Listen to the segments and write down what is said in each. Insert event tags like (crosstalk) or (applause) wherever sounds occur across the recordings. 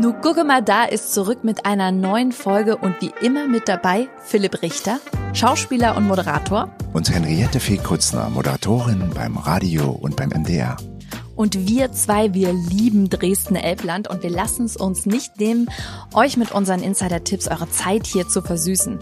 Nu gucke mal da ist zurück mit einer neuen Folge und wie immer mit dabei Philipp Richter, Schauspieler und Moderator. Und Henriette Fee Kutzner, Moderatorin beim Radio und beim MDR. Und wir zwei, wir lieben Dresden-Elbland und wir lassen es uns nicht nehmen, euch mit unseren Insider-Tipps eure Zeit hier zu versüßen.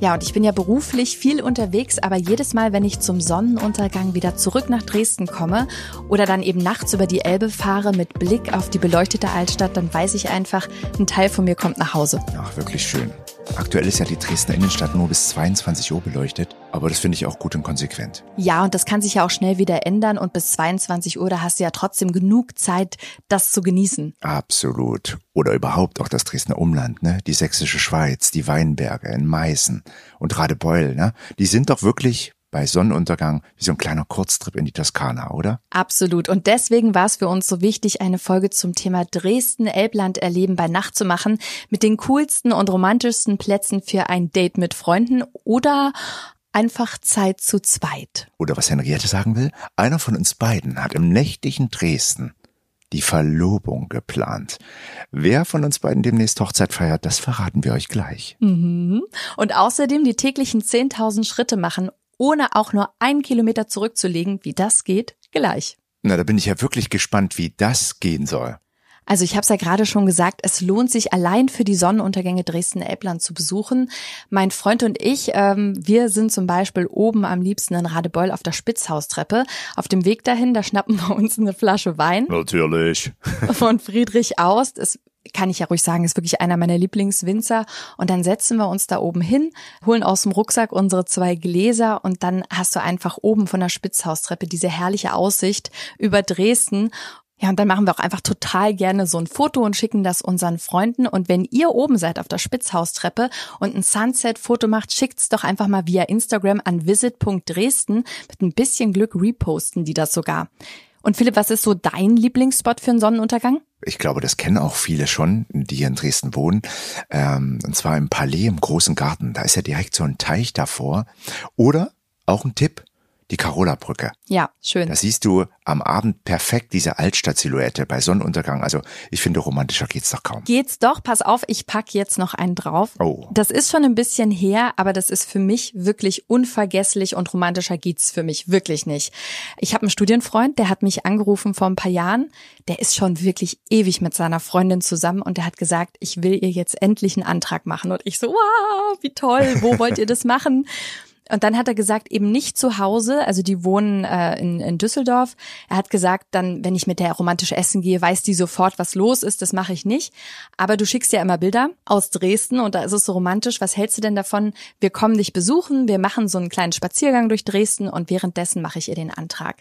Ja, und ich bin ja beruflich viel unterwegs, aber jedes Mal, wenn ich zum Sonnenuntergang wieder zurück nach Dresden komme oder dann eben nachts über die Elbe fahre mit Blick auf die beleuchtete Altstadt, dann weiß ich einfach, ein Teil von mir kommt nach Hause. Ach, wirklich schön. Aktuell ist ja die Dresdner Innenstadt nur bis 22 Uhr beleuchtet, aber das finde ich auch gut und konsequent. Ja, und das kann sich ja auch schnell wieder ändern und bis 22 Uhr, da hast du ja trotzdem genug Zeit, das zu genießen. Absolut. Oder überhaupt auch das Dresdner Umland, ne? Die sächsische Schweiz, die Weinberge in Meißen und Radebeul, ne? Die sind doch wirklich bei Sonnenuntergang wie so ein kleiner Kurztrip in die Toskana, oder? Absolut. Und deswegen war es für uns so wichtig, eine Folge zum Thema Dresden-Elbland erleben bei Nacht zu machen, mit den coolsten und romantischsten Plätzen für ein Date mit Freunden oder einfach Zeit zu zweit. Oder was Henriette sagen will, einer von uns beiden hat im nächtlichen Dresden die Verlobung geplant. Wer von uns beiden demnächst Hochzeit feiert, das verraten wir euch gleich. Mhm. Und außerdem die täglichen 10.000 Schritte machen, ohne auch nur einen Kilometer zurückzulegen. Wie das geht, gleich. Na, da bin ich ja wirklich gespannt, wie das gehen soll. Also ich habe es ja gerade schon gesagt, es lohnt sich allein für die Sonnenuntergänge Dresden-Elbland zu besuchen. Mein Freund und ich, ähm, wir sind zum Beispiel oben am liebsten in Radebeul auf der Spitzhaustreppe. Auf dem Weg dahin, da schnappen wir uns eine Flasche Wein. Natürlich. Von Friedrich Aust. Es kann ich ja ruhig sagen, ist wirklich einer meiner Lieblingswinzer. Und dann setzen wir uns da oben hin, holen aus dem Rucksack unsere zwei Gläser und dann hast du einfach oben von der Spitzhaustreppe diese herrliche Aussicht über Dresden. Ja, und dann machen wir auch einfach total gerne so ein Foto und schicken das unseren Freunden. Und wenn ihr oben seid auf der Spitzhaustreppe und ein Sunset-Foto macht, schickt's doch einfach mal via Instagram an visit.dresden. Mit ein bisschen Glück reposten die das sogar. Und Philipp, was ist so dein Lieblingsspot für einen Sonnenuntergang? Ich glaube, das kennen auch viele schon, die hier in Dresden wohnen. Ähm, und zwar im Palais im großen Garten. Da ist ja direkt so ein Teich davor. Oder auch ein Tipp, die Carola-Brücke. Ja, schön. Da siehst du am Abend perfekt diese Altstadt-Silhouette bei Sonnenuntergang. Also ich finde, romantischer geht's doch kaum. Geht's doch, pass auf, ich pack jetzt noch einen drauf. Oh. Das ist schon ein bisschen her, aber das ist für mich wirklich unvergesslich und romantischer geht's für mich wirklich nicht. Ich habe einen Studienfreund, der hat mich angerufen vor ein paar Jahren. Der ist schon wirklich ewig mit seiner Freundin zusammen und der hat gesagt, ich will ihr jetzt endlich einen Antrag machen. Und ich so, wow, wie toll, wo wollt ihr das (laughs) machen? Und dann hat er gesagt, eben nicht zu Hause, also die wohnen äh, in, in Düsseldorf. Er hat gesagt, dann, wenn ich mit der romantisch essen gehe, weiß die sofort, was los ist. Das mache ich nicht. Aber du schickst ja immer Bilder aus Dresden und da ist es so romantisch. Was hältst du denn davon? Wir kommen dich besuchen, wir machen so einen kleinen Spaziergang durch Dresden und währenddessen mache ich ihr den Antrag.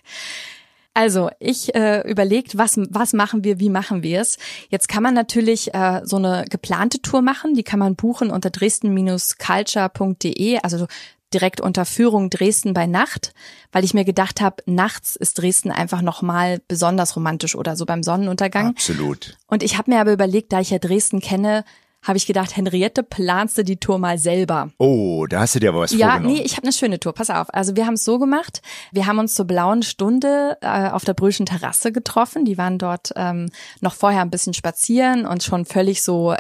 Also, ich äh, überlegt, was, was machen wir, wie machen wir es. Jetzt kann man natürlich äh, so eine geplante Tour machen, die kann man buchen unter dresden-culture.de, also direkt unter Führung Dresden bei Nacht, weil ich mir gedacht habe, nachts ist Dresden einfach nochmal besonders romantisch oder so beim Sonnenuntergang. Absolut. Und ich habe mir aber überlegt, da ich ja Dresden kenne, habe ich gedacht, Henriette, planst du die Tour mal selber? Oh, da hast du dir aber was ja, vorgenommen. nee, ich habe eine schöne Tour. Pass auf. Also wir haben es so gemacht. Wir haben uns zur blauen Stunde äh, auf der Brühlschen Terrasse getroffen. Die waren dort ähm, noch vorher ein bisschen spazieren und schon völlig so äh,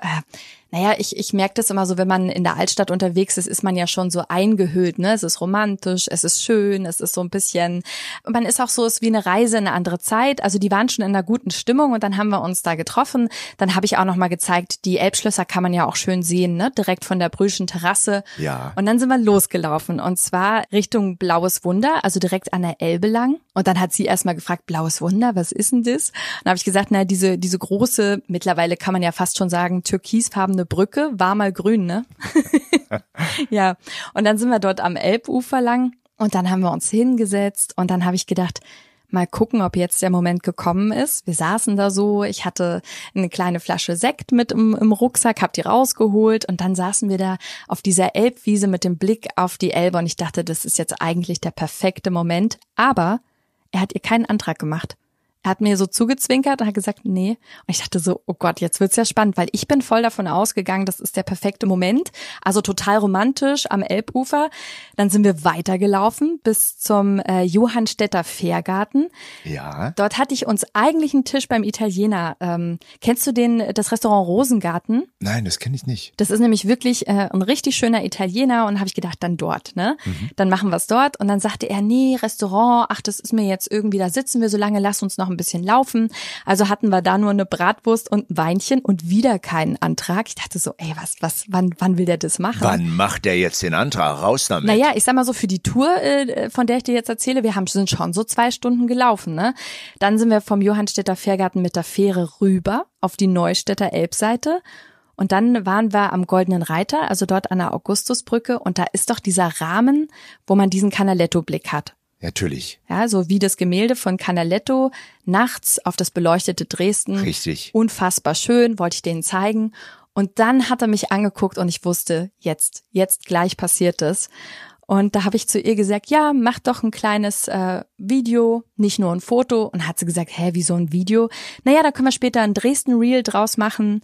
naja, ich, ich merke das immer so, wenn man in der Altstadt unterwegs ist, ist man ja schon so eingehüllt, ne? Es ist romantisch, es ist schön, es ist so ein bisschen, man ist auch so, es ist wie eine Reise in eine andere Zeit. Also die waren schon in einer guten Stimmung und dann haben wir uns da getroffen. Dann habe ich auch nochmal gezeigt, die Elbschlösser kann man ja auch schön sehen, ne? Direkt von der Brühlschen Terrasse. Ja. Und dann sind wir losgelaufen und zwar Richtung Blaues Wunder, also direkt an der Elbe lang. Und dann hat sie erstmal gefragt, Blaues Wunder, was ist denn das? Und dann habe ich gesagt, na, diese, diese große, mittlerweile kann man ja fast schon sagen, türkisfarbene Brücke, war mal grün, ne? (laughs) ja. Und dann sind wir dort am Elbufer lang und dann haben wir uns hingesetzt und dann habe ich gedacht, mal gucken, ob jetzt der Moment gekommen ist. Wir saßen da so, ich hatte eine kleine Flasche Sekt mit im, im Rucksack, hab die rausgeholt und dann saßen wir da auf dieser Elbwiese mit dem Blick auf die Elbe und ich dachte, das ist jetzt eigentlich der perfekte Moment. Aber er hat ihr keinen Antrag gemacht. Er hat mir so zugezwinkert und hat gesagt, nee. Und ich dachte so, oh Gott, jetzt wird's ja spannend, weil ich bin voll davon ausgegangen, das ist der perfekte Moment. Also total romantisch am Elbufer. Dann sind wir weitergelaufen bis zum äh, Johannstädter Fährgarten. Ja. Dort hatte ich uns eigentlich einen Tisch beim Italiener. Ähm, kennst du den, das Restaurant Rosengarten? Nein, das kenne ich nicht. Das ist nämlich wirklich äh, ein richtig schöner Italiener und habe ich gedacht, dann dort, ne? Mhm. Dann machen wir es dort. Und dann sagte er, nee, Restaurant, ach, das ist mir jetzt irgendwie, da sitzen wir so lange, lass uns noch ein bisschen laufen. Also hatten wir da nur eine Bratwurst und ein Weinchen und wieder keinen Antrag. Ich dachte so, ey, was, was, wann, wann will der das machen? Wann macht der jetzt den Antrag? Raus damit. Naja, ich sag mal so, für die Tour, äh, von der ich dir jetzt erzähle, wir haben, sind schon so zwei Stunden gelaufen. Ne? Dann sind wir vom Johannstädter Fährgarten mit der Fähre rüber auf die Neustädter Elbseite. Und dann waren wir am Goldenen Reiter, also dort an der Augustusbrücke. Und da ist doch dieser Rahmen, wo man diesen Canaletto-Blick hat. Natürlich. Ja, so wie das Gemälde von Canaletto nachts auf das beleuchtete Dresden. Richtig. Unfassbar schön, wollte ich denen zeigen. Und dann hat er mich angeguckt und ich wusste, jetzt, jetzt gleich passiert es. Und da habe ich zu ihr gesagt, ja, mach doch ein kleines äh, Video, nicht nur ein Foto. Und hat sie gesagt, hä, wie so ein Video? Naja, da können wir später ein Dresden-Reel draus machen.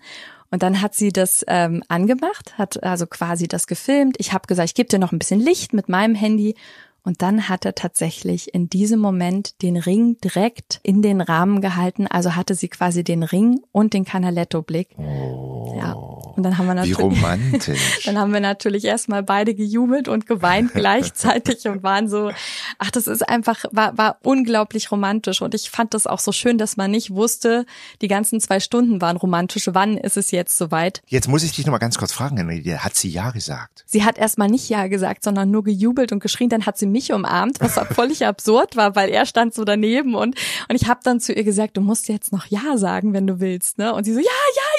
Und dann hat sie das ähm, angemacht, hat also quasi das gefilmt. Ich habe gesagt, ich gebe dir noch ein bisschen Licht mit meinem Handy. Und dann hat er tatsächlich in diesem Moment den Ring direkt in den Rahmen gehalten. Also hatte sie quasi den Ring und den Canaletto-Blick. Oh, Ja. Und dann haben wir wie natürlich. romantisch. (laughs) Dann haben wir natürlich erstmal beide gejubelt und geweint (laughs) gleichzeitig und waren so, ach, das ist einfach, war, war unglaublich romantisch. Und ich fand das auch so schön, dass man nicht wusste, die ganzen zwei Stunden waren romantisch. Wann ist es jetzt soweit? Jetzt muss ich dich noch mal ganz kurz fragen. Hat sie ja gesagt? Sie hat erstmal nicht Ja gesagt, sondern nur gejubelt und geschrien. Dann hat sie mich umarmt, was völlig absurd war, weil er stand so daneben und, und ich habe dann zu ihr gesagt, du musst jetzt noch Ja sagen, wenn du willst. Ne? Und sie so, ja, ja, ja,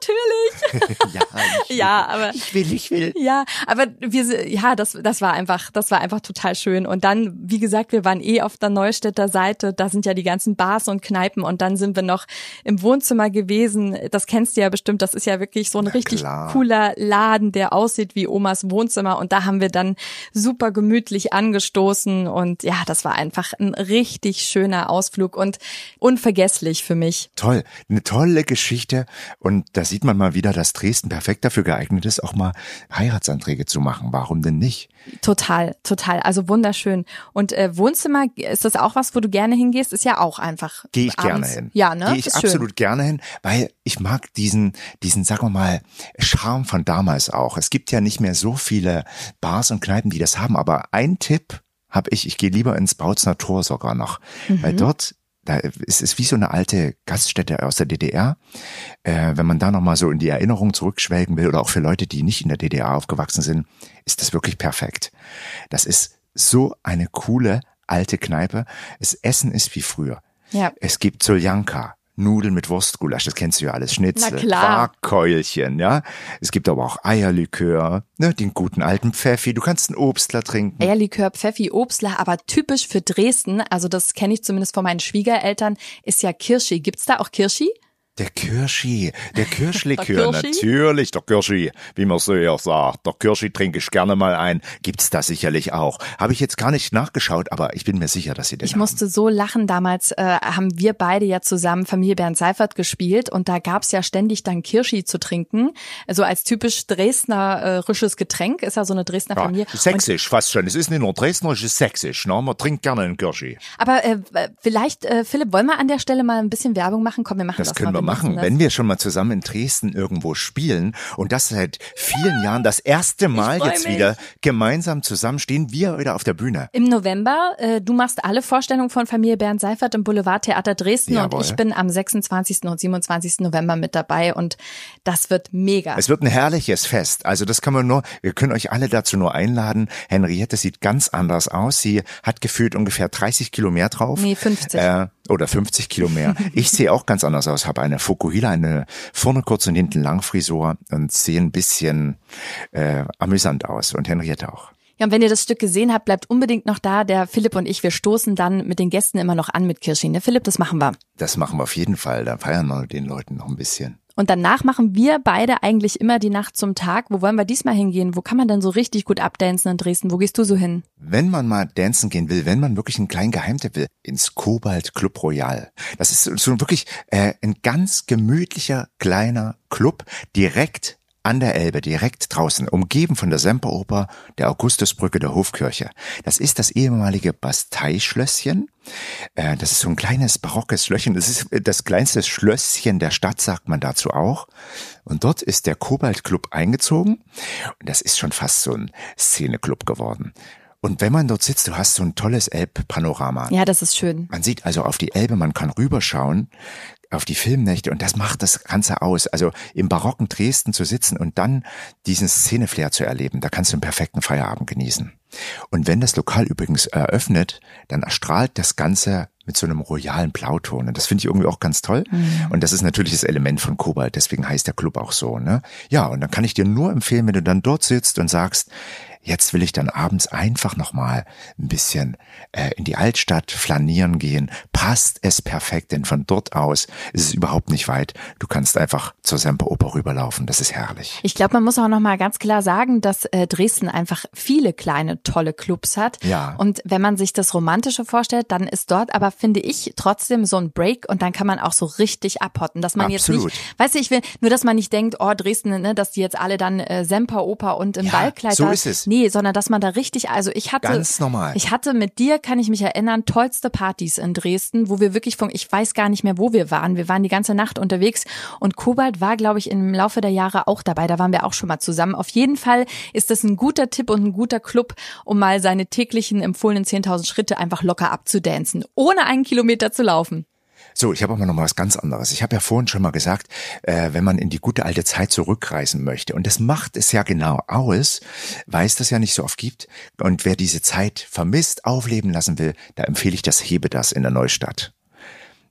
natürlich. (laughs) ja, ich, Ja, aber ich will, ich will. Ja, aber wir, ja, das, das war einfach, das war einfach total schön. Und dann, wie gesagt, wir waren eh auf der Neustädter Seite. Da sind ja die ganzen Bars und Kneipen. Und dann sind wir noch im Wohnzimmer gewesen. Das kennst du ja bestimmt. Das ist ja wirklich so ein Na richtig klar. cooler Laden, der aussieht wie Omas Wohnzimmer. Und da haben wir dann super gemütlich angestoßen. Und ja, das war einfach ein richtig schöner Ausflug und unvergesslich für mich. Toll, eine tolle Geschichte. Und da sieht man mal wieder, dass Dresden perfekt dafür geeignet ist, auch mal Heiratsanträge zu machen. Warum denn nicht? Total, total. Also wunderschön. Und äh, Wohnzimmer, ist das auch was, wo du gerne hingehst? Ist ja auch einfach. Gehe ich gerne abends. hin. Ja, ne? Gehe ich ist absolut Schön. gerne hin, weil ich mag diesen, diesen, sagen wir mal, Charme von damals auch. Es gibt ja nicht mehr so viele Bars und Kneipen, die das haben, aber ein Tipp habe ich, ich gehe lieber ins Bautzner Tor sogar noch, Mhm. weil dort da ist es wie so eine alte Gaststätte aus der DDR. Äh, wenn man da noch mal so in die Erinnerung zurückschwelgen will oder auch für Leute, die nicht in der DDR aufgewachsen sind, ist das wirklich perfekt. Das ist so eine coole alte Kneipe. Das Essen ist wie früher. Ja. Es gibt Soljanka, Nudeln mit Wurstgulasch, das kennst du ja alles, Schnitzel. Quarkkeulchen, ja. Es gibt aber auch Eierlikör, ne, den guten alten Pfeffi, du kannst einen Obstler trinken. Eierlikör, Pfeffi, Obstler, aber typisch für Dresden, also das kenne ich zumindest von meinen Schwiegereltern, ist ja Kirschi. Gibt's da auch Kirschi? Der Kirschi, der Kirschlikör, (laughs) Der natürlich, der Kirschi, wie man so ja sagt. Der Kirschi trinke ich gerne mal ein. Gibt's da sicherlich auch. Habe ich jetzt gar nicht nachgeschaut, aber ich bin mir sicher, dass sie den Ich musste so lachen. Damals äh, haben wir beide ja zusammen Familie Bernd Seifert gespielt und da gab's ja ständig dann Kirschi zu trinken. Also als typisch dresdnerisches Getränk ist ja so eine Dresdner haben. Familie. Ja, sächsisch, fast schon. Es ist nicht nur Dresdner, es ist sächsisch. Ne? Man trinkt gerne einen Kirschi. Aber äh, vielleicht, äh, Philipp, wollen wir an der Stelle mal ein bisschen Werbung machen? Komm, wir machen das, Das mal. Machen, wenn wir schon mal zusammen in Dresden irgendwo spielen und das seit vielen Jahren das erste Mal jetzt mich. wieder gemeinsam zusammenstehen, wir wieder auf der Bühne. Im November, äh, du machst alle Vorstellungen von Familie Bernd Seifert im Boulevardtheater Dresden Jawohl. und ich bin am 26. und 27. November mit dabei und das wird mega. Es wird ein herrliches Fest. Also das kann man nur, wir können euch alle dazu nur einladen. Henriette sieht ganz anders aus. Sie hat gefühlt ungefähr 30 Kilo mehr drauf. Nee, 50. Äh, oder 50 Kilo mehr. (laughs) Ich sehe auch ganz anders aus. Habe eine Fokuhila, eine vorne kurz und hinten lang Frisur und sehe ein bisschen äh, amüsant aus. Und Henriette auch. Ja, und wenn ihr das Stück gesehen habt, bleibt unbedingt noch da. Der Philipp und ich, wir stoßen dann mit den Gästen immer noch an mit Kirschi. Ne, Philipp, das machen wir. Das machen wir auf jeden Fall. Da feiern wir den Leuten noch ein bisschen. Und danach machen wir beide eigentlich immer die Nacht zum Tag. Wo wollen wir diesmal hingehen? Wo kann man denn so richtig gut abdancen in Dresden? Wo gehst du so hin? Wenn man mal dancen gehen will, wenn man wirklich einen kleinen Geheimtipp will, ins Kobalt Club Royal. Das ist so wirklich äh, ein ganz gemütlicher kleiner Club direkt an der Elbe, direkt draußen, umgeben von der Semperoper, der Augustusbrücke, der Hofkirche. Das ist das ehemalige Basteischlösschen. Äh, das ist so ein kleines barockes Schlösschen. Das ist das kleinste Schlösschen der Stadt, sagt man dazu auch. Und dort ist der Kobalt Club eingezogen. Und das ist schon fast so ein Szeneclub geworden. Und wenn man dort sitzt, du hast so ein tolles Elbpanorama. Ja, das ist schön. Man sieht also auf die Elbe, man kann rüberschauen auf die Filmnächte und das macht das Ganze aus. Also im barocken Dresden zu sitzen und dann diesen Szeneflair zu erleben, da kannst du einen perfekten Feierabend genießen. Und wenn das Lokal übrigens eröffnet, dann erstrahlt das Ganze mit so einem royalen Blauton. Und das finde ich irgendwie auch ganz toll. Mhm. Und das ist natürlich das Element von Kobalt, deswegen heißt der Club auch so. Ne? Ja, und dann kann ich dir nur empfehlen, wenn du dann dort sitzt und sagst, Jetzt will ich dann abends einfach nochmal ein bisschen äh, in die Altstadt flanieren gehen. Passt es perfekt, denn von dort aus ist es überhaupt nicht weit. Du kannst einfach zur Semperoper rüberlaufen. Das ist herrlich. Ich glaube, man muss auch nochmal ganz klar sagen, dass äh, Dresden einfach viele kleine tolle Clubs hat. Ja. Und wenn man sich das Romantische vorstellt, dann ist dort aber, finde ich, trotzdem so ein Break und dann kann man auch so richtig abhotten, dass man Absolut. jetzt nicht, weißt du, ich will nur, dass man nicht denkt, oh Dresden, ne, dass die jetzt alle dann äh, Semperoper und im ja, Ballkleid. So ist es. Nee, sondern dass man da richtig, also ich hatte, ganz normal. Ich hatte mit dir, kann ich mich erinnern, tollste Partys in Dresden, wo wir wirklich von, ich weiß gar nicht mehr, wo wir waren. Wir waren die ganze Nacht unterwegs und Kobalt war, glaube ich, im Laufe der Jahre auch dabei. Da waren wir auch schon mal zusammen. Auf jeden Fall ist das ein guter Tipp und ein guter Club, um mal seine täglichen empfohlenen 10.000 Schritte einfach locker abzudancen, ohne einen Kilometer zu laufen. So, ich habe aber noch mal was ganz anderes. Ich habe ja vorhin schon mal gesagt, äh, wenn man in die gute alte Zeit zurückreisen möchte, und das macht es ja genau aus, weil es das ja nicht so oft gibt. Und wer diese Zeit vermisst, aufleben lassen will, da empfehle ich das Hebe das in der Neustadt.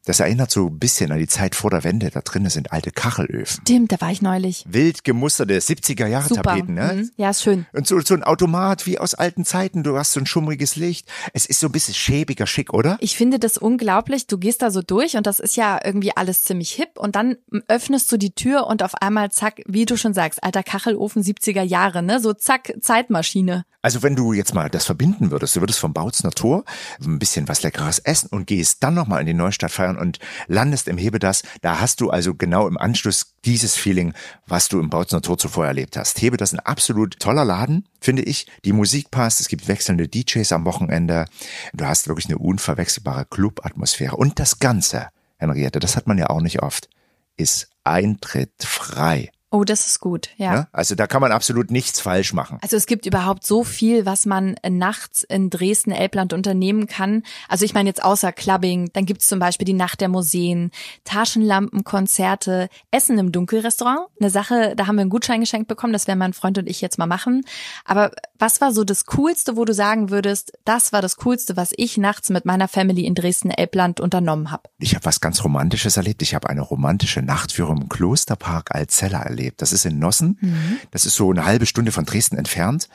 Das erinnert so ein bisschen an die Zeit vor der Wende. Da drinnen sind alte Kachelöfen. Stimmt, da war ich neulich. Wild gemusterte 70er Jahre Tapeten, ne? Mhm. Ja, ist schön. Und so, so ein Automat wie aus alten Zeiten. Du hast so ein schummriges Licht. Es ist so ein bisschen schäbiger schick, oder? Ich finde das unglaublich. Du gehst da so durch und das ist ja irgendwie alles ziemlich hip und dann öffnest du die Tür und auf einmal zack, wie du schon sagst, alter Kachelofen 70er Jahre, ne? So zack, Zeitmaschine. Also wenn du jetzt mal das verbinden würdest, du würdest vom Bautzner Tor ein bisschen was Leckeres essen und gehst dann nochmal in die Neustadt feiern und landest im Hebedas, da hast du also genau im Anschluss dieses Feeling, was du im Bautzner Tor zuvor erlebt hast. Hebedas ein absolut toller Laden, finde ich. Die Musik passt, es gibt wechselnde DJs am Wochenende. Du hast wirklich eine unverwechselbare Club-Atmosphäre. Und das Ganze, Henriette, das hat man ja auch nicht oft, ist Eintritt frei. Oh, das ist gut, ja. ja. Also da kann man absolut nichts falsch machen. Also es gibt überhaupt so viel, was man nachts in Dresden, Elbland unternehmen kann. Also ich meine jetzt außer Clubbing, dann gibt's zum Beispiel die Nacht der Museen, Taschenlampen, Konzerte, Essen im Dunkelrestaurant. Eine Sache, da haben wir einen Gutschein geschenkt bekommen, das werden mein Freund und ich jetzt mal machen. Aber was war so das Coolste, wo du sagen würdest, das war das Coolste, was ich nachts mit meiner Family in Dresden, Elbland unternommen habe? Ich habe was ganz Romantisches erlebt. Ich habe eine romantische Nachtführung im Klosterpark Alzella erlebt erlebt. Das ist in Nossen. Mhm. Das ist so eine halbe Stunde von Dresden entfernt.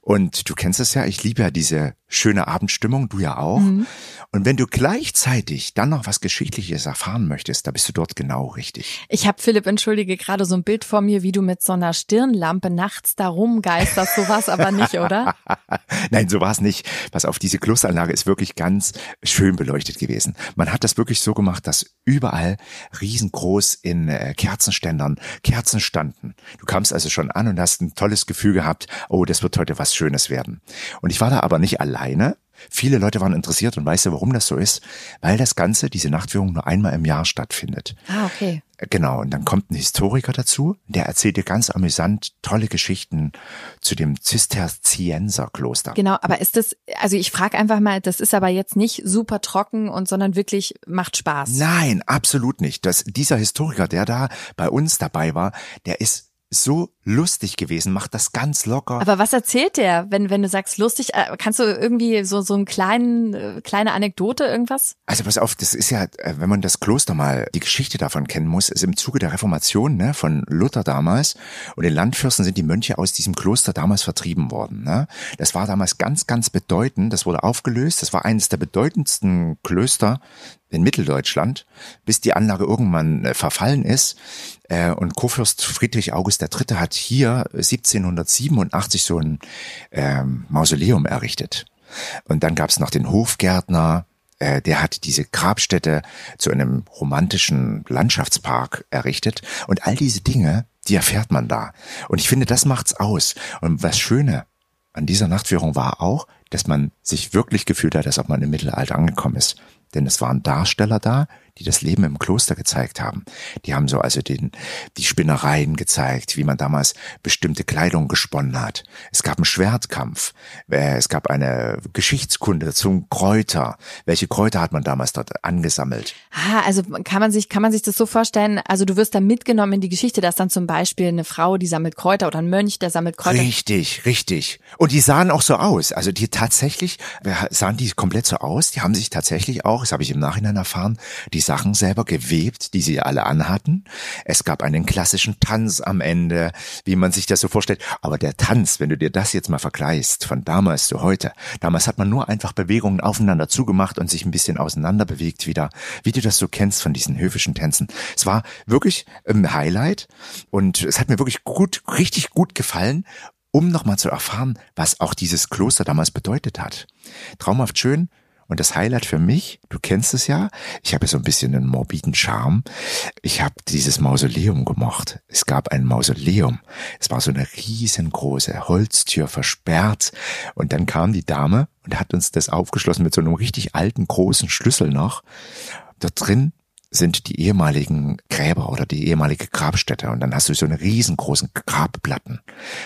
Und du kennst es ja, ich liebe ja diese schöne Abendstimmung, du ja auch. Mhm. Und wenn du gleichzeitig dann noch was Geschichtliches erfahren möchtest, da bist du dort genau richtig. Ich habe Philipp, entschuldige, gerade so ein Bild vor mir, wie du mit so einer Stirnlampe nachts da rumgeisterst. So war's aber nicht, oder? (laughs) Nein, so war's nicht. Pass auf, diese Klosteranlage ist wirklich ganz schön beleuchtet gewesen. Man hat das wirklich so gemacht, dass überall riesengroß in äh, Kerzenständern Kerzen standen. Du kamst also schon an und hast ein tolles Gefühl gehabt, oh, das wird heute was Schönes werden. Und ich war da aber nicht alleine, Viele Leute waren interessiert und weißt du, warum das so ist? Weil das Ganze, diese Nachtführung nur einmal im Jahr stattfindet. Ah, okay. Genau, und dann kommt ein Historiker dazu, der erzählt dir ganz amüsant tolle Geschichten zu dem Zisterzienserkloster. Genau, aber ist das, also ich frage einfach mal, das ist aber jetzt nicht super trocken und sondern wirklich macht Spaß. Nein, absolut nicht. Das, dieser Historiker, der da bei uns dabei war, der ist so lustig gewesen, macht das ganz locker. Aber was erzählt der, wenn, wenn du sagst lustig? Äh, kannst du irgendwie so, so einen kleinen, äh, kleine Anekdote, irgendwas? Also pass auf, das ist ja, äh, wenn man das Kloster mal, die Geschichte davon kennen muss, ist im Zuge der Reformation, ne, von Luther damals und den Landfürsten sind die Mönche aus diesem Kloster damals vertrieben worden, ne. Das war damals ganz, ganz bedeutend, das wurde aufgelöst, das war eines der bedeutendsten Klöster in Mitteldeutschland, bis die Anlage irgendwann äh, verfallen ist. Äh, und Kurfürst Friedrich August III. hat hier 1787 so ein ähm, Mausoleum errichtet. Und dann gab es noch den Hofgärtner, äh, der hat diese Grabstätte zu einem romantischen Landschaftspark errichtet. Und all diese Dinge, die erfährt man da. Und ich finde, das macht's aus. Und was Schöne an dieser Nachtführung war auch, dass man sich wirklich gefühlt hat, als ob man im Mittelalter angekommen ist. Denn es waren Darsteller da, die das Leben im Kloster gezeigt haben. Die haben so also den, die Spinnereien gezeigt, wie man damals bestimmte Kleidung gesponnen hat. Es gab einen Schwertkampf. Äh, es gab eine Geschichtskunde zum Kräuter. Welche Kräuter hat man damals dort angesammelt? Ah, also kann man sich, kann man sich das so vorstellen? Also du wirst da mitgenommen in die Geschichte, dass dann zum Beispiel eine Frau, die sammelt Kräuter oder ein Mönch, der sammelt Kräuter. Richtig, richtig. Und die sahen auch so aus. Also die tatsächlich, sahen die komplett so aus. Die haben sich tatsächlich auch, das habe ich im Nachhinein erfahren, die Sachen selber gewebt, die sie alle anhatten. Es gab einen klassischen Tanz am Ende, wie man sich das so vorstellt. Aber der Tanz, wenn du dir das jetzt mal vergleichst, von damals zu heute, damals hat man nur einfach Bewegungen aufeinander zugemacht und sich ein bisschen auseinander bewegt wieder, wie du das so kennst von diesen höfischen Tänzen. Es war wirklich ein Highlight und es hat mir wirklich gut, richtig gut gefallen um nochmal zu erfahren, was auch dieses Kloster damals bedeutet hat. Traumhaft schön, und das Highlight für mich, du kennst es ja, ich habe so ein bisschen einen morbiden Charme. Ich habe dieses Mausoleum gemocht. Es gab ein Mausoleum. Es war so eine riesengroße Holztür versperrt. Und dann kam die Dame und hat uns das aufgeschlossen mit so einem richtig alten großen Schlüssel noch. Dort drin sind die ehemaligen Gräber oder die ehemalige Grabstätte. Und dann hast du so eine riesengroßen Grabplatten.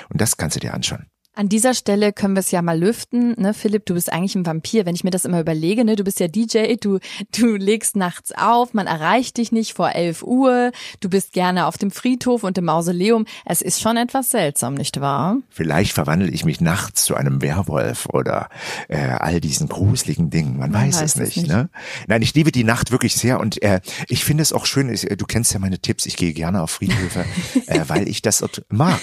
Und das kannst du dir anschauen. An dieser Stelle können wir es ja mal lüften, ne, Philipp, du bist eigentlich ein Vampir. Wenn ich mir das immer überlege, ne, du bist ja DJ, du, du legst nachts auf, man erreicht dich nicht vor 11 Uhr, du bist gerne auf dem Friedhof und im Mausoleum. Es ist schon etwas seltsam, nicht wahr? Vielleicht verwandle ich mich nachts zu einem Werwolf oder äh, all diesen gruseligen Dingen. Man, man weiß, weiß, es nicht, nicht, Ne? Nein, ich liebe die Nacht wirklich sehr und äh, ich finde es auch schön, du kennst ja meine Tipps, ich gehe gerne auf Friedhöfe, (laughs) äh, weil ich das mag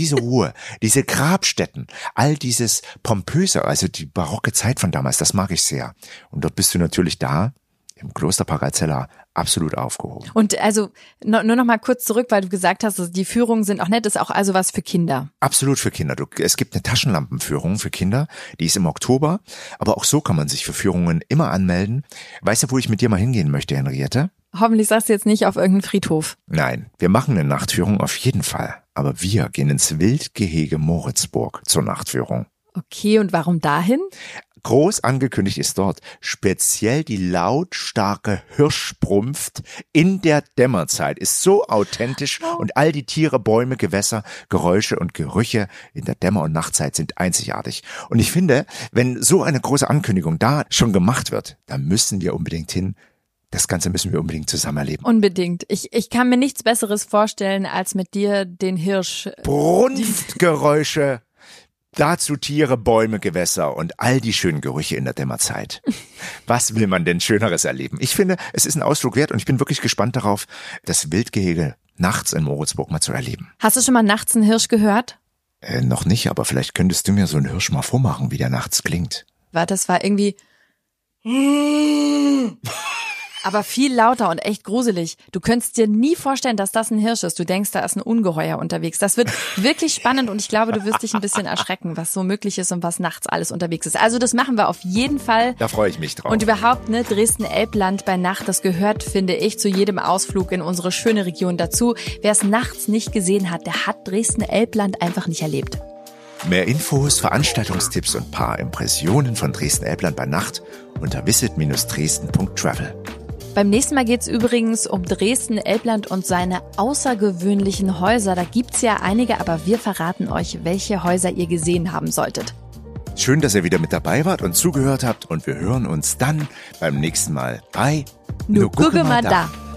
diese Ruhe, diese Grabstätten, all dieses Pompöse, also die barocke Zeit von damals, das mag ich sehr. Und dort bist du natürlich da, im Kloster Parazella absolut aufgehoben. Und also nur noch mal kurz zurück, weil du gesagt hast, die Führungen sind auch nett, ist auch also was für Kinder. Absolut für Kinder. Du, es gibt eine Taschenlampenführung für Kinder, die ist im Oktober, aber auch so kann man sich für Führungen immer anmelden. Weißt du, wo ich mit dir mal hingehen möchte, Henriette? Hoffentlich sagst du jetzt nicht auf irgendeinen Friedhof. Nein, wir machen eine Nachtführung auf jeden Fall. Aber wir gehen ins Wildgehege Moritzburg zur Nachtführung. Okay, und warum dahin? Groß angekündigt ist dort speziell die lautstarke Hirschbrumpft in der Dämmerzeit ist so authentisch oh. und all die Tiere, Bäume, Gewässer, Geräusche und Gerüche in der Dämmer- und Nachtzeit sind einzigartig. Und ich finde, wenn so eine große Ankündigung da schon gemacht wird, dann müssen wir unbedingt hin das Ganze müssen wir unbedingt zusammen erleben. Unbedingt. Ich, ich kann mir nichts Besseres vorstellen, als mit dir den Hirsch. Brunftgeräusche. Dazu Tiere, Bäume, Gewässer und all die schönen Gerüche in der Dämmerzeit. Was will man denn Schöneres erleben? Ich finde, es ist ein Ausflug wert und ich bin wirklich gespannt darauf, das Wildgehege nachts in Moritzburg mal zu erleben. Hast du schon mal nachts einen Hirsch gehört? Äh, noch nicht, aber vielleicht könntest du mir so einen Hirsch mal vormachen, wie der nachts klingt. War das war irgendwie (laughs) aber viel lauter und echt gruselig. Du könntest dir nie vorstellen, dass das ein Hirsch ist. Du denkst, da ist ein Ungeheuer unterwegs. Das wird wirklich spannend und ich glaube, du wirst dich ein bisschen erschrecken, was so möglich ist und was nachts alles unterwegs ist. Also das machen wir auf jeden Fall. Da freue ich mich drauf. Und überhaupt, ne, Dresden-Elbland bei Nacht, das gehört, finde ich, zu jedem Ausflug in unsere schöne Region dazu. Wer es nachts nicht gesehen hat, der hat Dresden-Elbland einfach nicht erlebt. Mehr Infos, Veranstaltungstipps und paar Impressionen von Dresden-Elbland bei Nacht unter visit-dresden.travel. Beim nächsten Mal geht's übrigens um Dresden, Elbland und seine außergewöhnlichen Häuser. Da gibt's ja einige, aber wir verraten euch, welche Häuser ihr gesehen haben solltet. Schön, dass ihr wieder mit dabei wart und zugehört habt und wir hören uns dann beim nächsten Mal bei Nu gucke mal da. da.